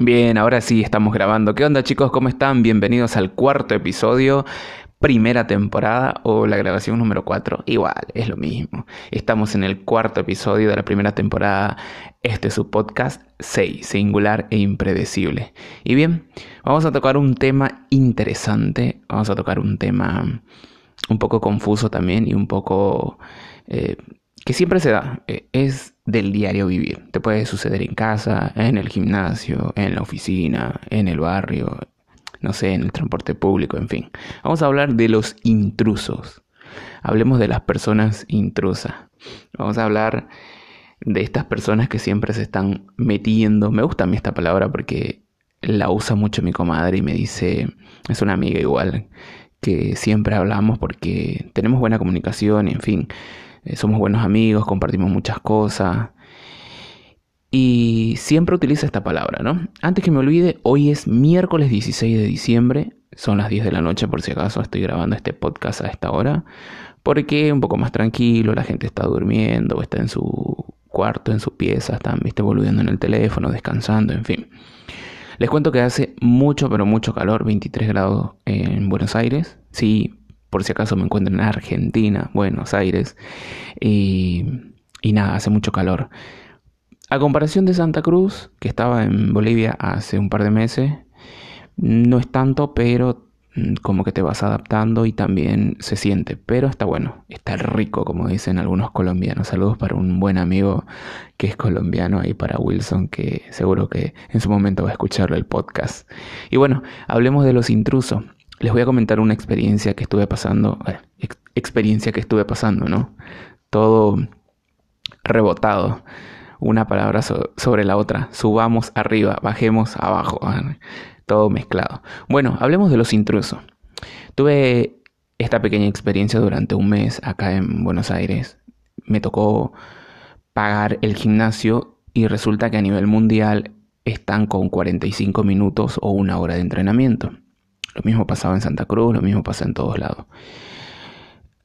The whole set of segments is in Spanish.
Bien, ahora sí estamos grabando. ¿Qué onda chicos? ¿Cómo están? Bienvenidos al cuarto episodio, primera temporada o la grabación número 4. Igual, es lo mismo. Estamos en el cuarto episodio de la primera temporada. Este es su podcast 6, singular e impredecible. Y bien, vamos a tocar un tema interesante. Vamos a tocar un tema un poco confuso también y un poco... Eh, que siempre se da, eh, es del diario vivir. Te puede suceder en casa, en el gimnasio, en la oficina, en el barrio, no sé, en el transporte público, en fin. Vamos a hablar de los intrusos. Hablemos de las personas intrusas. Vamos a hablar de estas personas que siempre se están metiendo. Me gusta a mí esta palabra porque la usa mucho mi comadre y me dice, es una amiga igual, que siempre hablamos porque tenemos buena comunicación, en fin eh, somos buenos amigos, compartimos muchas cosas. Y siempre utiliza esta palabra, ¿no? Antes que me olvide, hoy es miércoles 16 de diciembre, son las 10 de la noche por si acaso estoy grabando este podcast a esta hora, porque un poco más tranquilo, la gente está durmiendo, o está en su cuarto, en su pieza, están, viste, en el teléfono, descansando, en fin. Les cuento que hace mucho, pero mucho calor, 23 grados en Buenos Aires. Sí, por si acaso me encuentro en Argentina, Buenos Aires, y, nada, hace mucho calor. A comparación de Santa Cruz, que estaba en Bolivia hace un par de meses, no es tanto, pero mm, como que te vas adaptando y también se siente. Pero está bueno, está rico, como dicen algunos colombianos. Saludos para un buen amigo que es colombiano y para Wilson, que seguro que en su momento va a escucharlo el podcast. Y bueno, hablemos de los intrusos les voy a comentar una experiencia que estuve pasando, eh, experiencia que estuve pasando, ¿no? Todo rebotado, una palabra sobre la otra, subamos arriba, bajemos abajo, ah, todo mezclado. Bueno, hablemos de los intrusos. Tuve esta pequeña experiencia durante un mes acá en Buenos Aires. Me tocó pagar el gimnasio y resulta que a nivel mundial están con 45 minutos o una hora de entrenamiento. Lo mismo pasaba en Santa Cruz, lo mismo pasa en todos lados.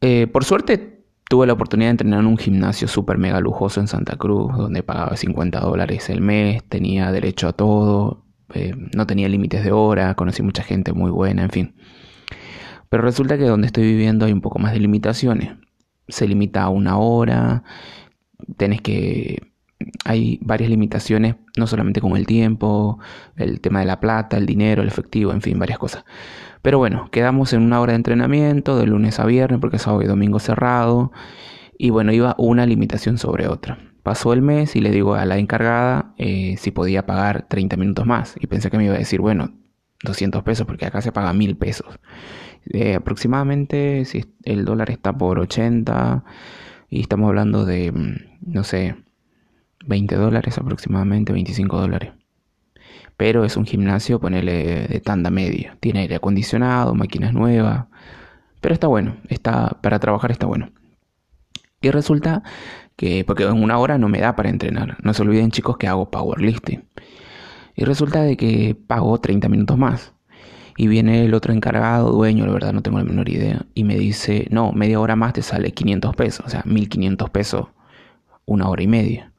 Eh, por suerte tuve la oportunidad de entrenar en un gimnasio súper mega lujoso en Santa Cruz, donde pagaba 50 dólares el mes, tenía derecho a todo, eh, no tenía límites de hora, conocí mucha gente muy buena, en fin. Pero resulta que donde estoy viviendo hay un poco más de limitaciones. Se limita a una hora, tenés que hay varias limitaciones, no solamente con el tiempo, el tema de la plata, el dinero, el efectivo, en fin, varias cosas. Pero bueno, quedamos en una hora de entrenamiento de lunes a viernes porque sábado y domingo cerrado. Y bueno, iba una limitación sobre otra. Pasó el mes y le digo a la encargada eh, si podía pagar 30 minutos más. Y pensé que me iba a decir, bueno, 200 pesos porque acá se paga 1000 pesos. Eh, aproximadamente, si el dólar está por 80 y estamos hablando de, mm, no sé, 20 dólares aproximadamente, 25 dólares. Pero es un gimnasio, ponele de tanda media. Tiene aire acondicionado, máquinas nuevas. Pero está bueno, está, para trabajar está bueno. Y resulta que, porque en una hora no me da para entrenar. No se olviden chicos que hago powerlifting. Y resulta de que pago 30 minutos más. Y viene el otro encargado, dueño, la verdad no tengo la menor idea. Y me dice, no, media hora más te sale 500 pesos. O sea, 1500 pesos, una hora y media.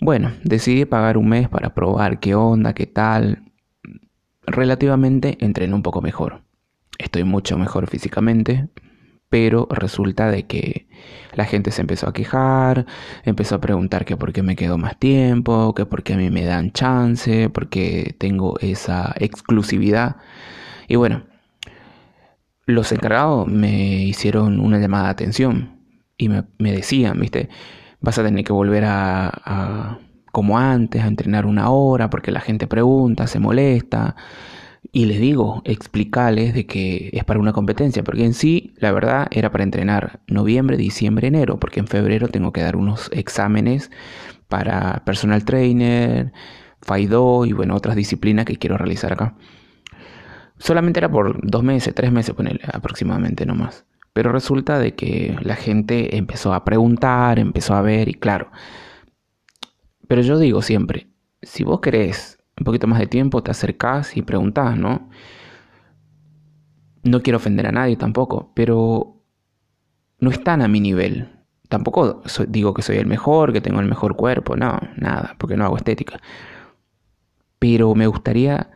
Bueno, decidí pagar un mes para probar qué onda, qué tal. Relativamente entrené un poco mejor. Estoy mucho mejor físicamente, pero resulta de que la gente se empezó a quejar, empezó a preguntar que por qué me quedo más tiempo, que por qué a mí me dan chance, porque tengo esa exclusividad. Y bueno, los encargados me hicieron una llamada de atención y me, me decían, viste, vas a tener que volver a, como antes, a entrenar una hora porque la gente pregunta, se molesta. Y les digo, explicarles de que es para una competencia, porque en sí, la verdad, era para entrenar noviembre, diciembre, enero, porque en febrero tengo que dar unos exámenes para personal trainer, FAIDO y bueno, otras disciplinas que quiero realizar acá. Solamente era por dos meses, tres meses, ponerle aproximadamente nomás. Pero resulta de que la gente empezó a preguntar, empezó a ver y claro. Pero yo digo siempre, si vos querés un poquito más de tiempo, te acercás y preguntás, ¿no? No quiero ofender a nadie tampoco, pero no están a mi nivel. Tampoco digo que soy el mejor, que tengo el mejor cuerpo, no, nada, porque no hago estética. pero me gustaría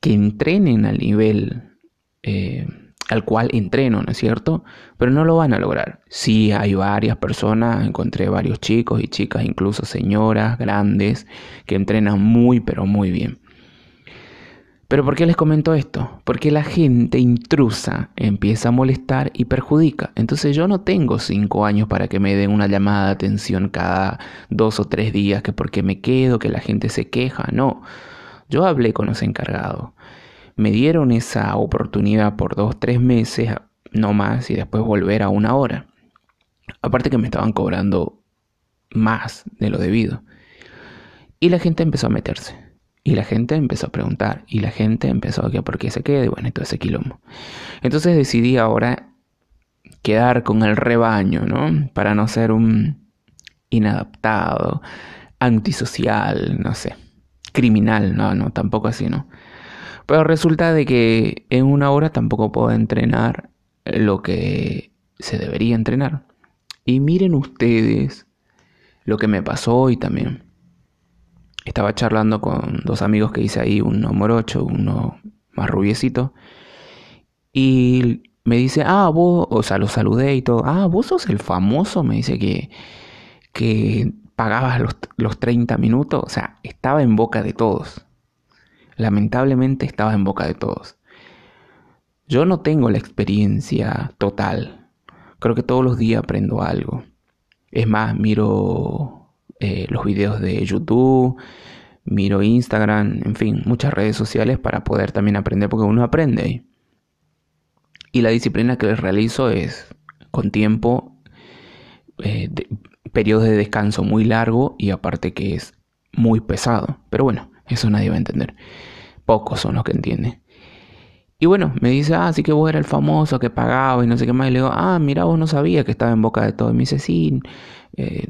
que entrenen al nivel eh, al cual entreno, ¿no es cierto? Pero no lo van a lograr. Sí, hay varias personas, encontré varios chicos y chicas, incluso señoras grandes, que entrenan muy, pero muy bien. Pero ¿por qué les comento esto? Porque la gente intrusa empieza a molestar y perjudica. Entonces yo no tengo cinco años para que me den una llamada de atención cada dos o tres días, que porque me quedo, que la gente se queja. No, yo hablé con los encargados. Me dieron esa oportunidad por dos, tres meses, no más, y después volver a una hora. Aparte que me estaban cobrando más de lo debido. Y la gente empezó a meterse. Y la gente empezó a preguntar. Y la gente empezó a que por qué se quede. Y bueno, todo ese quilombo. Entonces decidí ahora quedar con el rebaño, ¿no? Para no ser un inadaptado, antisocial, no sé. Criminal, no, no, tampoco así, ¿no? Pero resulta de que en una hora tampoco puedo entrenar lo que se debería entrenar. Y miren ustedes lo que me pasó hoy también estaba charlando con dos amigos que hice ahí, uno morocho, uno más rubiecito. Y me dice, ah, vos, o sea, lo saludé y todo. Ah, vos sos el famoso, me dice que, que pagabas los, los 30 minutos. O sea, estaba en boca de todos. Lamentablemente estaba en boca de todos. Yo no tengo la experiencia total. Creo que todos los días aprendo algo. Es más, miro eh, los videos de YouTube, miro Instagram, en fin, muchas redes sociales para poder también aprender porque uno aprende. Y la disciplina que les realizo es con tiempo, eh, periodos de descanso muy largo y aparte que es muy pesado. Pero bueno, eso nadie va a entender. Pocos son los que entienden. Y bueno, me dice, ah, sí que vos eras el famoso que pagaba y no sé qué más. Y le digo, ah, mira, vos no sabía que estaba en boca de todo. Y me dice, sí, eh,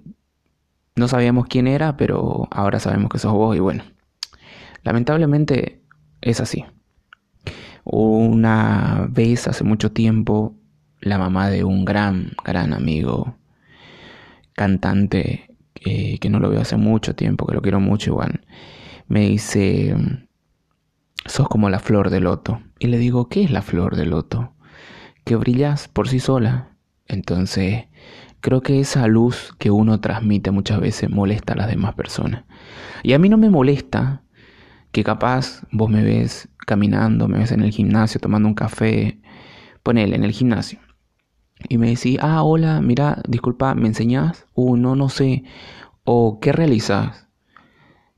no sabíamos quién era, pero ahora sabemos que sos vos y bueno, lamentablemente es así. Una vez hace mucho tiempo, la mamá de un gran, gran amigo, cantante, que no lo veo hace mucho tiempo, que lo quiero mucho igual, me dice, sos como la flor de loto. Y le digo, ¿qué es la flor de loto? Que brillas por sí sola. Entonces Creo que esa luz que uno transmite muchas veces molesta a las demás personas. Y a mí no me molesta que capaz vos me ves caminando, me ves en el gimnasio tomando un café, ponele en el gimnasio. Y me decís, ah, hola, mira, disculpa, ¿me enseñás? Uh, no, no sé. O, ¿qué realizas?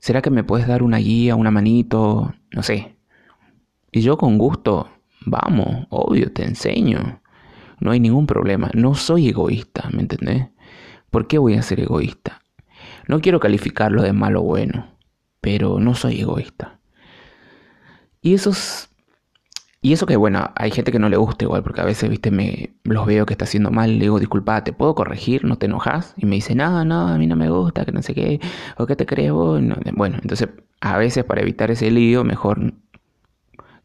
¿Será que me puedes dar una guía, una manito? No sé. Y yo con gusto, vamos, obvio, te enseño no hay ningún problema. No soy egoísta, ¿me entendés? ¿Por qué voy a ser egoísta? No quiero calificarlo de malo o bueno, pero no soy egoísta. Y esos y eso que bueno, hay gente que no le gusta igual, porque a veces, viste, me los veo que está haciendo mal, le digo, disculpa, ¿te puedo corregir? ¿No te enojas? Y me dice, no, no, a mí no me gusta, que no sé qué, o qué te crees vos. Bueno, entonces a veces para evitar ese lío, mejor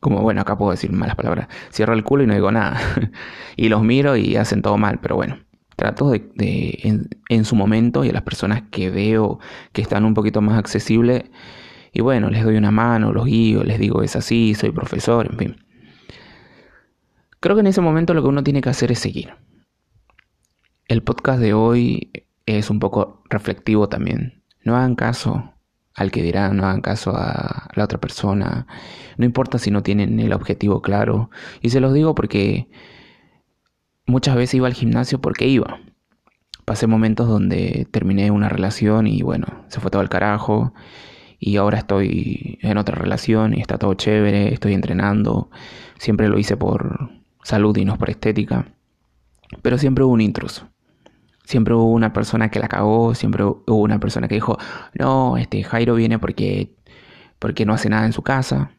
como bueno, acá puedo decir malas palabras, cierro el culo y no digo nada. y los miro y hacen todo mal, pero bueno, trato de, en, su momento y a las personas que veo que están un poquito más accesibles, y bueno, les doy una mano, los guío, les digo es así, soy profesor, en fin. Creo que en ese momento lo que uno tiene que hacer es seguir. El podcast de hoy es un poco reflectivo también. No hagan caso al que dirán, no hagan caso a la otra persona, no importa si no tienen el objetivo claro. Y se los digo porque muchas veces iba al gimnasio porque iba. Pasé momentos donde terminé una relación y bueno, se fue todo al carajo. Y ahora estoy en otra relación y está todo chévere, estoy entrenando. Siempre lo hice por salud y no por estética. Pero siempre hubo un intruso. Siempre hubo una persona que la cagó, siempre hubo una persona que dijo, no, este Jairo viene porque, porque no hace nada en su casa.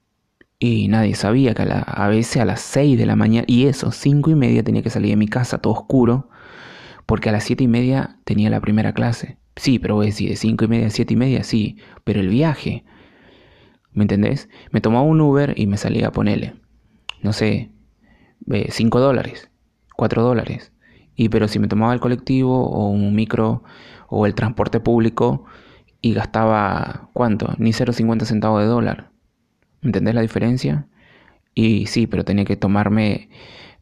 Y nadie sabía que a, veces a las 6 de la mañana, y eso, cinco y media tenía que salir de mi casa todo oscuro, porque a las siete y media tenía la primera clase. Sí, pero voy a de 5 y media a 7 y media, sí, pero el viaje, ¿me entendés? Me tomaba un Uber y me salía a ponerle, no sé, 5 dólares, 4 dólares. Y pero si me tomaba el colectivo o un micro o el transporte público y gastaba, ¿cuánto? Ni 0,50 centavos de dólar. ¿Me entendés la diferencia? Y sí, pero tenía que tomarme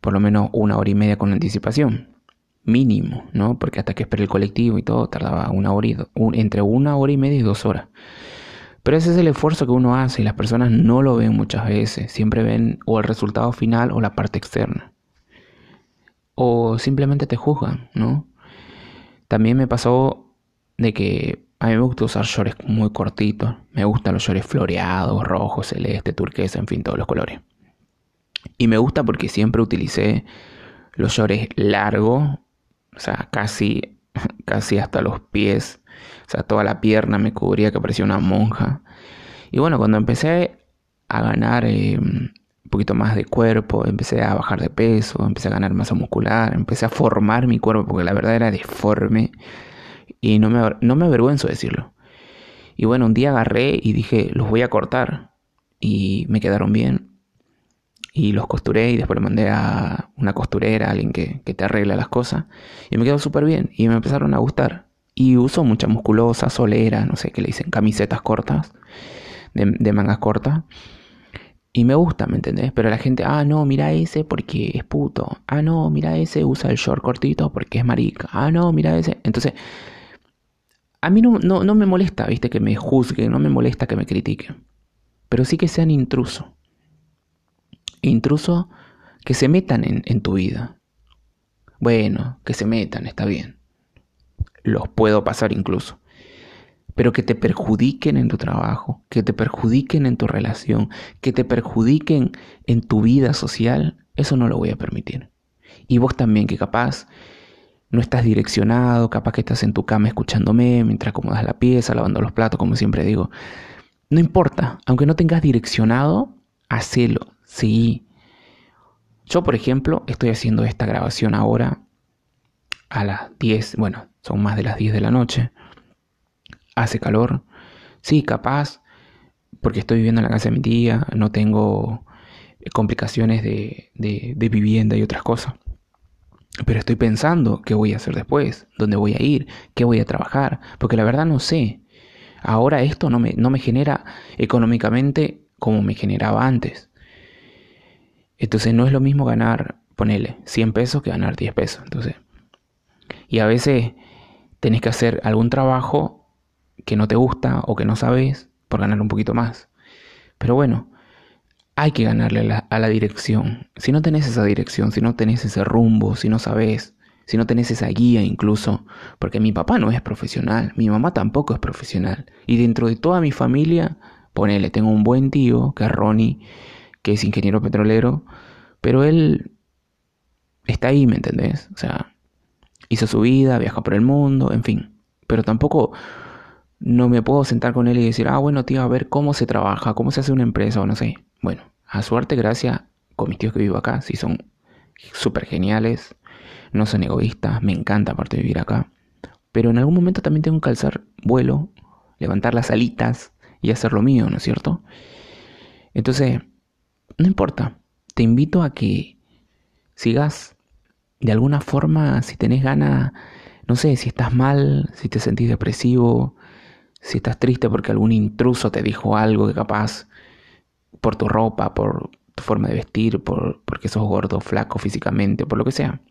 por lo menos una hora y media con anticipación. Mínimo, ¿no? Porque hasta que esperé el colectivo y todo tardaba una hora y entre una hora y media y dos horas. Pero ese es el esfuerzo que uno hace y las personas no lo ven muchas veces. Siempre ven o el resultado final o la parte externa. O simplemente te juzgan, ¿no? También me pasó de que a mí me gusta usar shorts muy cortitos. Me gustan los shorts floreados, rojos, celeste, turquesa, en fin, todos los colores. Y me gusta porque siempre utilicé los shorts largos, o sea, casi, casi hasta los pies. O sea, toda la pierna me cubría que parecía una monja. Y bueno, cuando empecé a ganar eh, un poquito más de cuerpo, empecé a bajar de peso, empecé a ganar masa muscular, empecé a formar mi cuerpo porque la verdad era deforme. Y no me, no me avergüenzo decirlo. Y bueno, un día agarré y dije, los voy a cortar. Y me quedaron bien y los costuré y después le mandé a una costurera, a alguien que, te arregla las cosas. Y me quedó súper bien y me empezaron a gustar. Y uso mucha musculosa, solera, no sé qué le dicen, camisetas cortas, de, mangas cortas. Y me gusta, ¿me entendés? Pero la gente, ah, no, mira ese porque es puto. Ah, no, mira ese usa el short cortito porque es marica. Ah, no, mira ese. Entonces, a mí no, no, no me molesta, viste, que me juzguen, no me molesta que me critiquen. Pero sí que sean intrusos intruso que se metan en, tu vida. Bueno, que se metan, está bien. Los puedo pasar incluso. Pero que te perjudiquen en tu trabajo, que te perjudiquen en tu relación, que te perjudiquen en tu vida social, eso no lo voy a permitir. Y vos también, que capaz no estás direccionado, capaz que estás en tu cama escuchándome mientras acomodas la pieza, lavando los platos, como siempre digo. No importa, aunque no tengas direccionado, hacelo, Sí. Yo, por ejemplo, estoy haciendo esta grabación ahora a las 10, bueno, son más de las 10 de la noche. Hace calor. Sí, capaz, porque estoy viviendo en la casa de mi tía, no tengo complicaciones de, de, vivienda y otras cosas. Pero estoy pensando qué voy a hacer después, dónde voy a ir, qué voy a trabajar, porque la verdad no sé. Ahora esto no me, no me genera económicamente como me generaba antes. Entonces no es lo mismo ganar, ponele, 100 pesos que ganar 10 pesos. Entonces, y a veces tenés que hacer algún trabajo que no te gusta o que no sabes por ganar un poquito más. Pero bueno, hay que ganarle a la dirección. Si no tenés esa dirección, si no tenés ese rumbo, si no sabes, si no tenés esa guía incluso, porque mi papá no es profesional, mi mamá tampoco es profesional. Y dentro de toda mi familia, ponele, tengo un buen tío, que es Ronnie, que es ingeniero petrolero, pero él está ahí, ¿me entendés? O sea, hizo su vida, viajó por el mundo, en fin. Pero tampoco no me puedo sentar con él y decir, ah, bueno, tío, a ver cómo se trabaja, cómo se hace una empresa o no sé. Bueno, a suerte, gracias con mis tíos que vivo acá, sí son súper geniales, no son egoístas, me encanta aparte vivir acá. Pero en algún momento también tengo que calzar vuelo, levantar las alitas y hacer lo mío, ¿no es cierto? Entonces, no importa, te invito a que sigas de alguna forma, si tenés ganas, no sé, si estás mal, si te sentís depresivo, si estás triste porque algún intruso te dijo algo que capaz por tu ropa, por tu forma de vestir, por porque sos gordo, flaco físicamente, por lo que sea.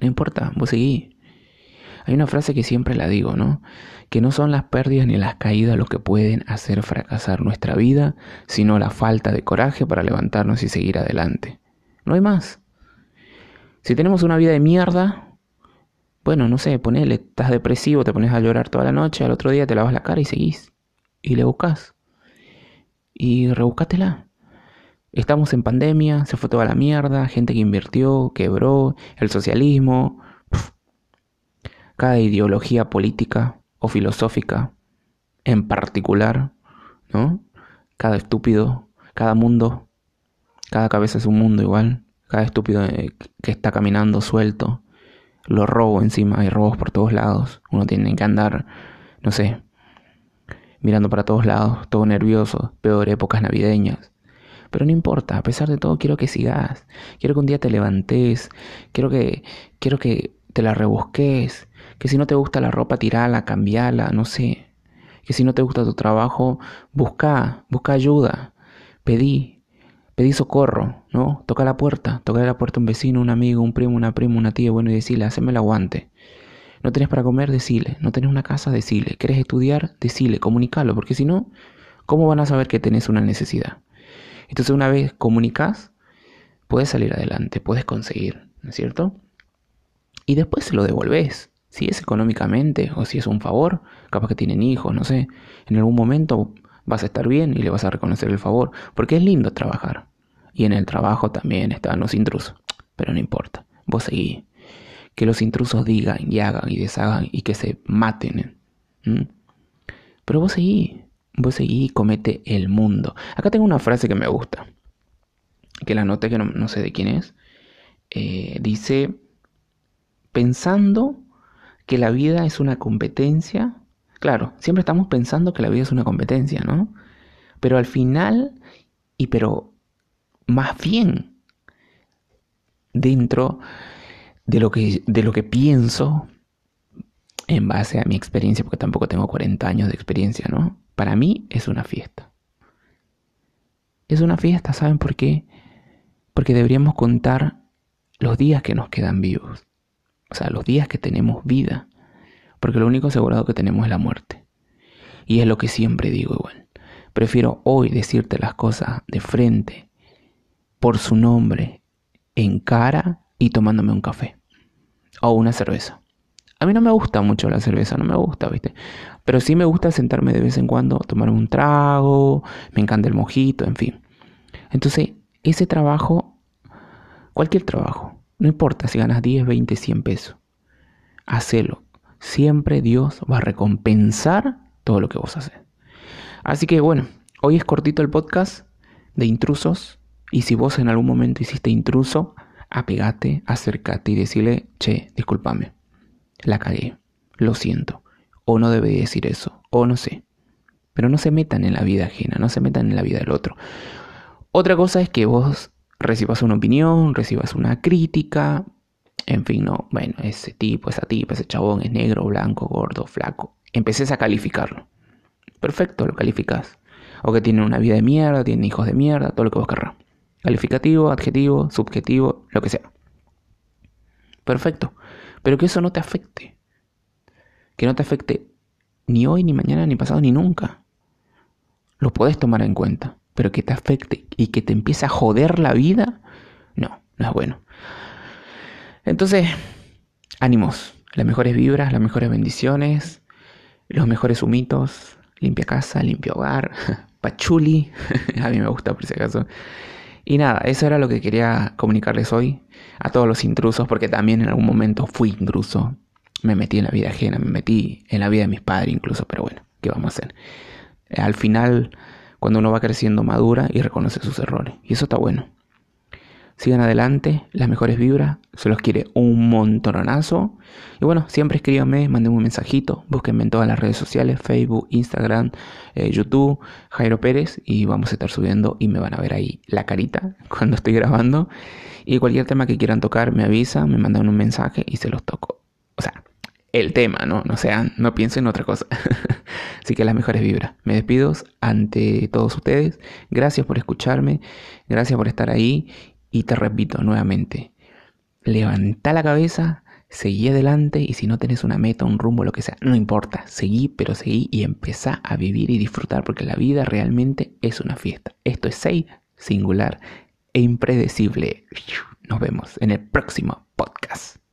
No importa, vos seguí. Hay una frase que siempre la digo, ¿no? Que no son las pérdidas ni las caídas lo que pueden hacer fracasar nuestra vida, sino la falta de coraje para levantarnos y seguir adelante. No hay más. Si tenemos una vida de mierda, bueno, no sé, ponele, estás depresivo, te pones a llorar toda la noche, al otro día te lavas la cara y seguís. Y le buscas. Y rebuscátela. Estamos en pandemia, se fue toda la mierda, gente que invirtió, quebró, el socialismo, cada ideología política o filosófica en particular, ¿no? Cada estúpido, cada mundo, cada cabeza es un mundo igual, cada estúpido eh, que está caminando suelto, lo robo encima, hay robos por todos lados, uno tiene que andar, no sé, mirando para todos lados, todo nervioso, peor épocas navideñas. Pero no importa, a pesar de todo quiero que sigas, quiero que un día te levantes, quiero que, quiero que te la rebusques, que si no te gusta la ropa, tirala, cambiala, no sé. Que si no te gusta tu trabajo, busca, busca ayuda. pedí, pedí socorro, ¿no? Toca la puerta, toca la puerta a un vecino, un amigo, un primo, una prima, una tía, bueno, y decirle, haceme el aguante. No tenés para comer, decile. No tenés una casa, decile. ¿Querés estudiar? Decile, comunicalo, porque si no, ¿cómo van a saber que tenés una necesidad? Entonces una vez comunicas, puedes salir adelante, puedes conseguir, ¿no es cierto? Y después se lo devolvés. Si es económicamente o si es un favor, capaz que tienen hijos, no sé. En algún momento vas a estar bien y le vas a reconocer el favor, porque es lindo trabajar. Y en el trabajo también están los intrusos, pero no importa, vos seguís que los intrusos digan y hagan y deshagan y que se maten. Pero vos seguí, vos seguí y comete el mundo. Acá tengo una frase que me gusta, que la noté que no, sé de quién es. Eh, dice, pensando que la vida es una competencia. Claro, siempre estamos pensando que la vida es una competencia, ¿no? Pero al final, y pero más bien, dentro de lo que, de lo que pienso en base a mi experiencia, porque tampoco tengo 40 años de experiencia, ¿no? Para mí es una fiesta. Es una fiesta, ¿saben por qué? Porque deberíamos contar los días que nos quedan vivos. O sea, los días que tenemos vida. Porque lo único asegurado que tenemos es la muerte. Y es lo que siempre digo igual. Prefiero hoy decirte las cosas de frente, por su nombre, en cara y tomándome un café o una cerveza. A mí no me gusta mucho la cerveza, no me gusta, ¿viste? Pero sí me gusta sentarme de vez en cuando, tomar un trago, me encanta el mojito, en fin. Entonces, ese trabajo, cualquier trabajo, no importa si ganas 10, 20, 100 pesos, hacelo. Siempre Dios va a recompensar todo lo que vos haces. Así que bueno, hoy es cortito el podcast de intrusos. Y si vos en algún momento hiciste intruso, apegate, acércate y decirle, che, discúlpame, la cagué, lo siento, o no debe decir eso, o no sé. Pero no se metan en la vida ajena, no se metan en la vida del otro. Otra cosa es que vos recibas una opinión, recibas una crítica, en fin, no, bueno, ese tipo, esa tipa, ese chabón es negro, blanco, gordo, flaco. Empeces a calificarlo. Perfecto, lo calificás. O que tiene una vida de mierda, tiene hijos de mierda, todo lo que vos querrás. Calificativo, adjetivo, subjetivo, lo que sea. Perfecto. Pero que eso no te afecte. Que no te afecte ni hoy, ni mañana, ni pasado, ni nunca. Lo puedes tomar en cuenta. Pero que te afecte y que te empiece a joder la vida, no, no es bueno. Entonces, ánimos. Las mejores vibras, las mejores bendiciones, los mejores humitos, limpia casa, limpio hogar, pachuli, a mí me gusta por si acaso. Y nada, eso era lo que quería comunicarles hoy a todos los intrusos, porque también en algún momento fui intruso. Me metí en la vida ajena, me metí en la vida de mis padres incluso, pero bueno, ¿qué vamos a hacer? Al final, cuando uno va creciendo, madura y reconoce sus errores. Y eso está bueno. Sigan adelante, las mejores vibras, se los quiere un montonazo. Y bueno, siempre escríbanme, manden un mensajito, búsquenme en todas las redes sociales, Facebook, Instagram, eh, YouTube, Jairo Pérez, y vamos a estar subiendo y me van a ver ahí la carita cuando estoy grabando. Y cualquier tema que quieran tocar, me avisan, me mandan un mensaje y se los toco. O sea, el tema, ¿no? No sean, no piensen en otra cosa. Así que las mejores vibras. Me despido ante todos ustedes. Gracias por escucharme, gracias por estar ahí y te repito nuevamente, levanta la cabeza, seguí adelante y si no tenés una meta, un rumbo, lo que sea, no importa, seguí, pero seguí y empezá a vivir y disfrutar porque la vida realmente es una fiesta. Esto es 6, singular e impredecible. Nos vemos en el próximo podcast.